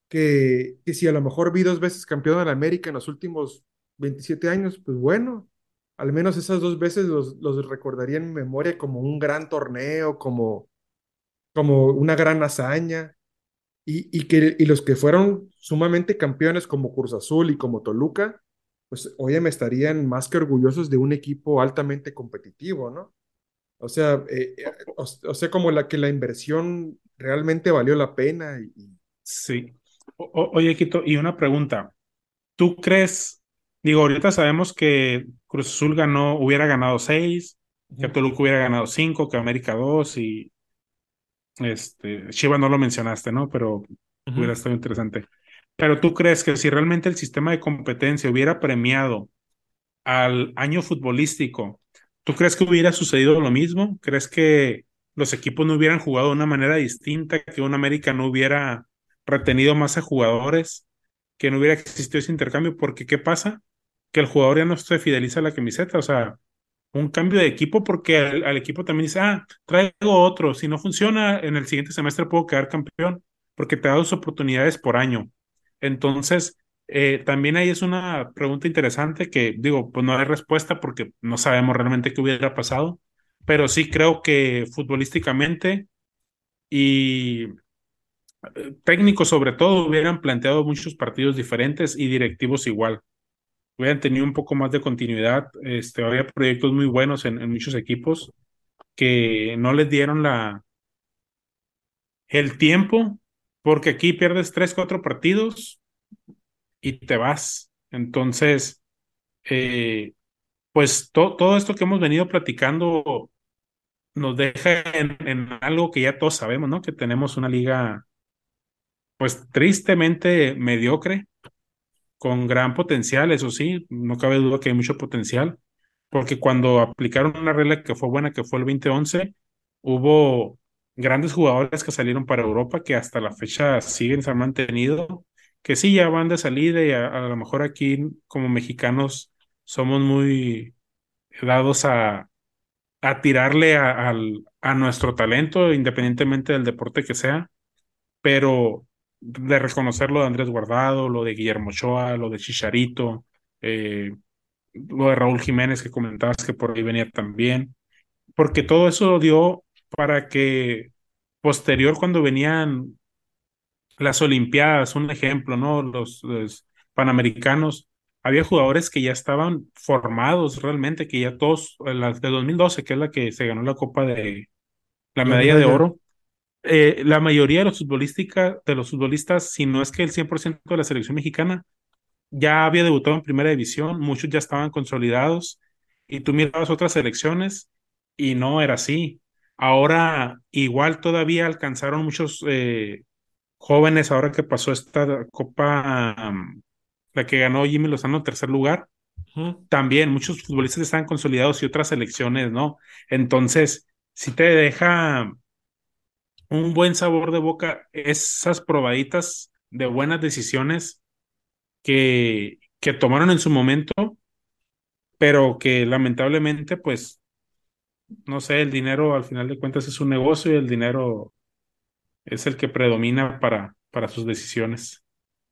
Que, que si a lo mejor vi dos veces campeón de la América en los últimos 27 años, pues bueno, al menos esas dos veces los, los recordaría en mi memoria como un gran torneo, como, como una gran hazaña. Y, y, que, y los que fueron sumamente campeones como Cruz Azul y como Toluca, pues oye, me estarían más que orgullosos de un equipo altamente competitivo, ¿no? O sea, eh, eh, o, sea, como la que la inversión realmente valió la pena. Y... Sí. oye, Quito, y una pregunta. ¿Tú crees, digo, ahorita sabemos que Cruz Azul ganó, hubiera ganado seis, que Toluca hubiera ganado cinco, que América dos y este, Chivas no lo mencionaste, ¿no? Pero hubiera estado interesante. Pero tú crees que si realmente el sistema de competencia hubiera premiado al año futbolístico ¿Tú crees que hubiera sucedido lo mismo? ¿Crees que los equipos no hubieran jugado de una manera distinta, que un América no hubiera retenido más a jugadores, que no hubiera existido ese intercambio? Porque ¿qué pasa? Que el jugador ya no se fideliza a la camiseta, o sea, un cambio de equipo porque al, equipo también dice, ah, traigo otro, si no funciona, en el siguiente semestre puedo quedar campeón, porque te da dos oportunidades por año. Entonces, eh, también ahí es una pregunta interesante que digo, pues no hay respuesta porque no sabemos realmente qué hubiera pasado, pero sí creo que futbolísticamente y eh, técnicos sobre todo hubieran planteado muchos partidos diferentes y directivos igual. Hubieran tenido un poco más de continuidad. Este, había proyectos muy buenos en, en muchos equipos que no les dieron la el tiempo, porque aquí pierdes tres, cuatro partidos y te vas. Entonces, eh, pues todo esto que hemos venido platicando nos deja en, algo que ya todos sabemos, ¿no? Que tenemos una liga, pues tristemente mediocre, con gran potencial, eso sí, no cabe duda que hay mucho potencial, porque cuando aplicaron una regla que fue buena, que fue el 2011, hubo grandes jugadores que salieron para Europa que hasta la fecha siguen, se han mantenido que sí, ya van de salida y a, lo mejor aquí como mexicanos somos muy dados a, a tirarle a, a, nuestro talento, independientemente del deporte que sea, pero de reconocer lo de Andrés Guardado, lo de Guillermo Ochoa, lo de Chicharito, eh, lo de Raúl Jiménez que comentabas que por ahí venía también, porque todo eso dio para que posterior cuando venían las Olimpiadas, un ejemplo, ¿no? Los, Panamericanos, había jugadores que ya estaban formados realmente, que ya todos, la de 2012, que es la que se ganó la Copa de la medalla de oro, eh, la mayoría de los, de los futbolistas, si no es que el 100% de la selección mexicana, ya había debutado en primera división, muchos ya estaban consolidados, y tú mirabas otras selecciones y no era así. Ahora, igual todavía alcanzaron muchos eh, jóvenes, ahora que pasó esta Copa, la que ganó Jimmy Lozano en tercer lugar, también muchos futbolistas están consolidados y otras selecciones, ¿no? Entonces, si te deja un buen sabor de boca esas probaditas de buenas decisiones que, que tomaron en su momento, pero que lamentablemente, pues, no sé, el dinero al final de cuentas es un negocio y el dinero es el que predomina para, para sus decisiones.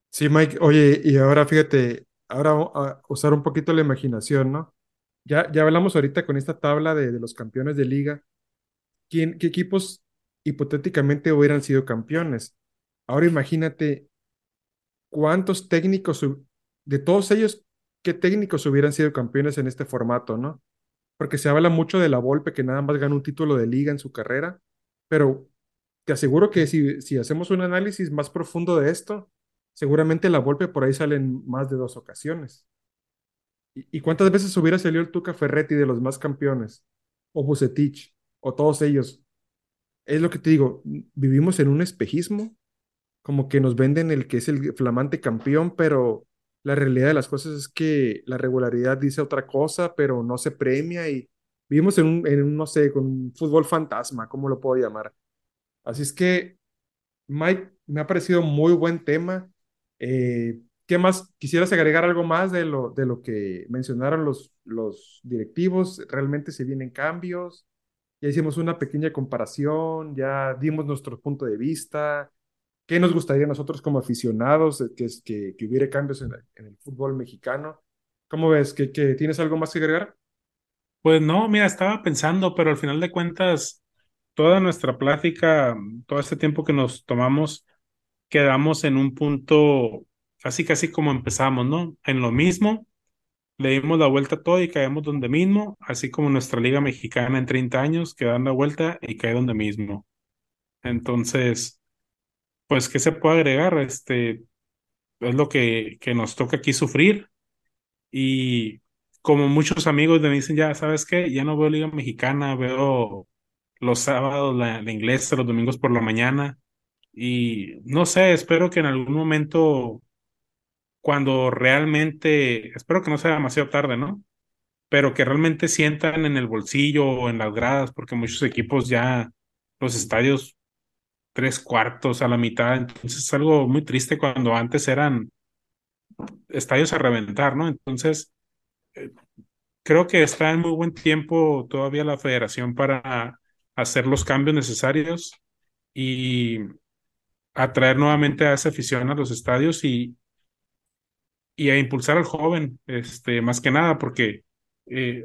Sí, Mike, oye, y ahora fíjate, ahora a usar un poquito la imaginación, ¿no? Ya, ya hablamos ahorita con esta tabla de, de los campeones de liga. ¿Quién, qué equipos hipotéticamente hubieran sido campeones? Ahora imagínate cuántos técnicos, de todos ellos, qué técnicos hubieran sido campeones en este formato, ¿no? Porque se habla mucho de la Volpe que nada más ganó un título de liga en su carrera, pero te aseguro que si, si hacemos un análisis más profundo de esto, seguramente la Volpe por ahí sale en más de dos ocasiones. ¿Y, cuántas veces hubiera salido el Tuca Ferretti de los más campeones? O Bucetich, o todos ellos. Es lo que te digo, vivimos en un espejismo, como que nos venden el que es el flamante campeón, pero la realidad de las cosas es que la regularidad dice otra cosa, pero no se premia y vivimos en un, en un no sé, con un fútbol fantasma, ¿cómo lo puedo llamar? Así es que, Mike, me ha parecido muy buen tema. Eh, ¿Qué más? ¿Quisieras agregar algo más de lo, de lo que mencionaron los, los directivos? ¿Realmente se vienen cambios? Ya hicimos una pequeña comparación, ya dimos nuestro punto de vista. ¿Qué nos gustaría a nosotros como aficionados que, que, que hubiera cambios en, en, el fútbol mexicano? ¿Cómo ves? ¿Que, ¿Que tienes algo más que agregar? Pues no, mira, estaba pensando, pero al final de cuentas, toda nuestra plática, todo este tiempo que nos tomamos, quedamos en un punto casi casi como empezamos, ¿no? En lo mismo, le dimos la vuelta a todo y caemos donde mismo, así como nuestra liga mexicana en 30 años, que dan la vuelta y cae donde mismo. Entonces, pues, ¿qué se puede agregar? Este, es lo que, que nos toca aquí sufrir. Y como muchos amigos me dicen, ya, ¿sabes qué? Ya no veo liga mexicana, veo los sábados la, la inglesa, los domingos por la mañana. Y no sé, espero que en algún momento cuando realmente, espero que no sea demasiado tarde, ¿no? Pero que realmente sientan en el bolsillo o en las gradas, porque muchos equipos ya, los estadios, tres cuartos a la mitad, entonces es algo muy triste cuando antes eran estadios a reventar, ¿no? Entonces, eh, creo que está en muy buen tiempo todavía la federación para hacer los cambios necesarios y atraer nuevamente a esa afición a los estadios y, y a impulsar al joven, este, más que nada, porque, eh,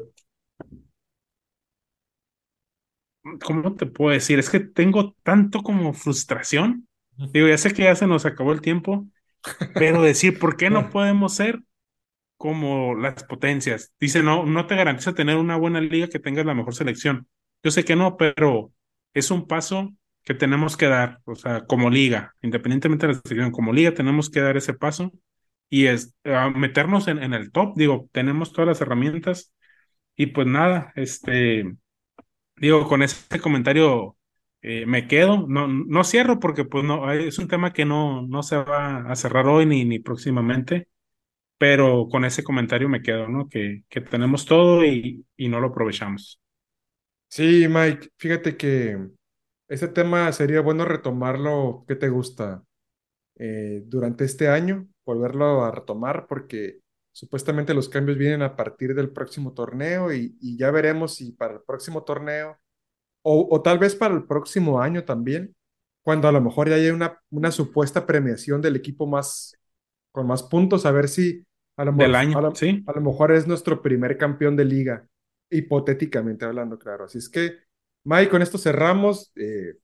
¿cómo te puedo decir? Es que tengo tanto como frustración. Digo, ya sé que ya se nos acabó el tiempo, pero decir, ¿por qué no podemos ser como las potencias? Dice, no, no te garantiza tener una buena liga que tengas la mejor selección. Yo sé que no, pero es un paso que tenemos que dar, o sea, como liga, independientemente de la selección, como liga tenemos que dar ese paso y es meternos en, el top. Digo, tenemos todas las herramientas y pues nada, este, digo, con ese comentario eh, me quedo, no, no cierro porque pues no, es un tema que no, no se va a cerrar hoy ni, ni próximamente, pero con ese comentario me quedo, ¿no? Que, que tenemos todo y, y no lo aprovechamos. Sí, Mike, fíjate que ese tema sería bueno retomarlo, ¿qué te gusta? Eh, durante este año, volverlo a retomar porque supuestamente los cambios vienen a partir del próximo torneo y, ya veremos si para el próximo torneo o, o, tal vez para el próximo año también, cuando a lo mejor ya hay una, una supuesta premiación del equipo más con más puntos, a ver si a lo, del año, a lo, ¿sí? a lo mejor es nuestro primer campeón de liga, hipotéticamente hablando, claro. Así es que, Mike, con esto cerramos. Eh,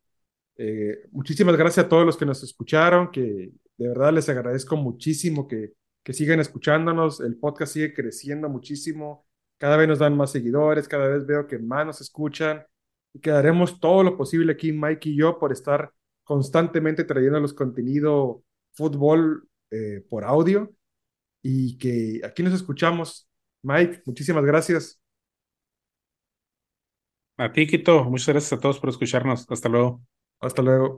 eh, muchísimas gracias a todos los que nos escucharon, que de verdad les agradezco muchísimo que, que sigan escuchándonos. El podcast sigue creciendo muchísimo. Cada vez nos dan más seguidores, cada vez veo que más nos escuchan y que haremos todo lo posible aquí, Mike y yo, por estar constantemente trayendo los contenido fútbol eh, por audio y que aquí nos escuchamos. Mike, muchísimas gracias. A ti, Quito, muchas gracias a todos por escucharnos. Hasta luego. Hasta luego.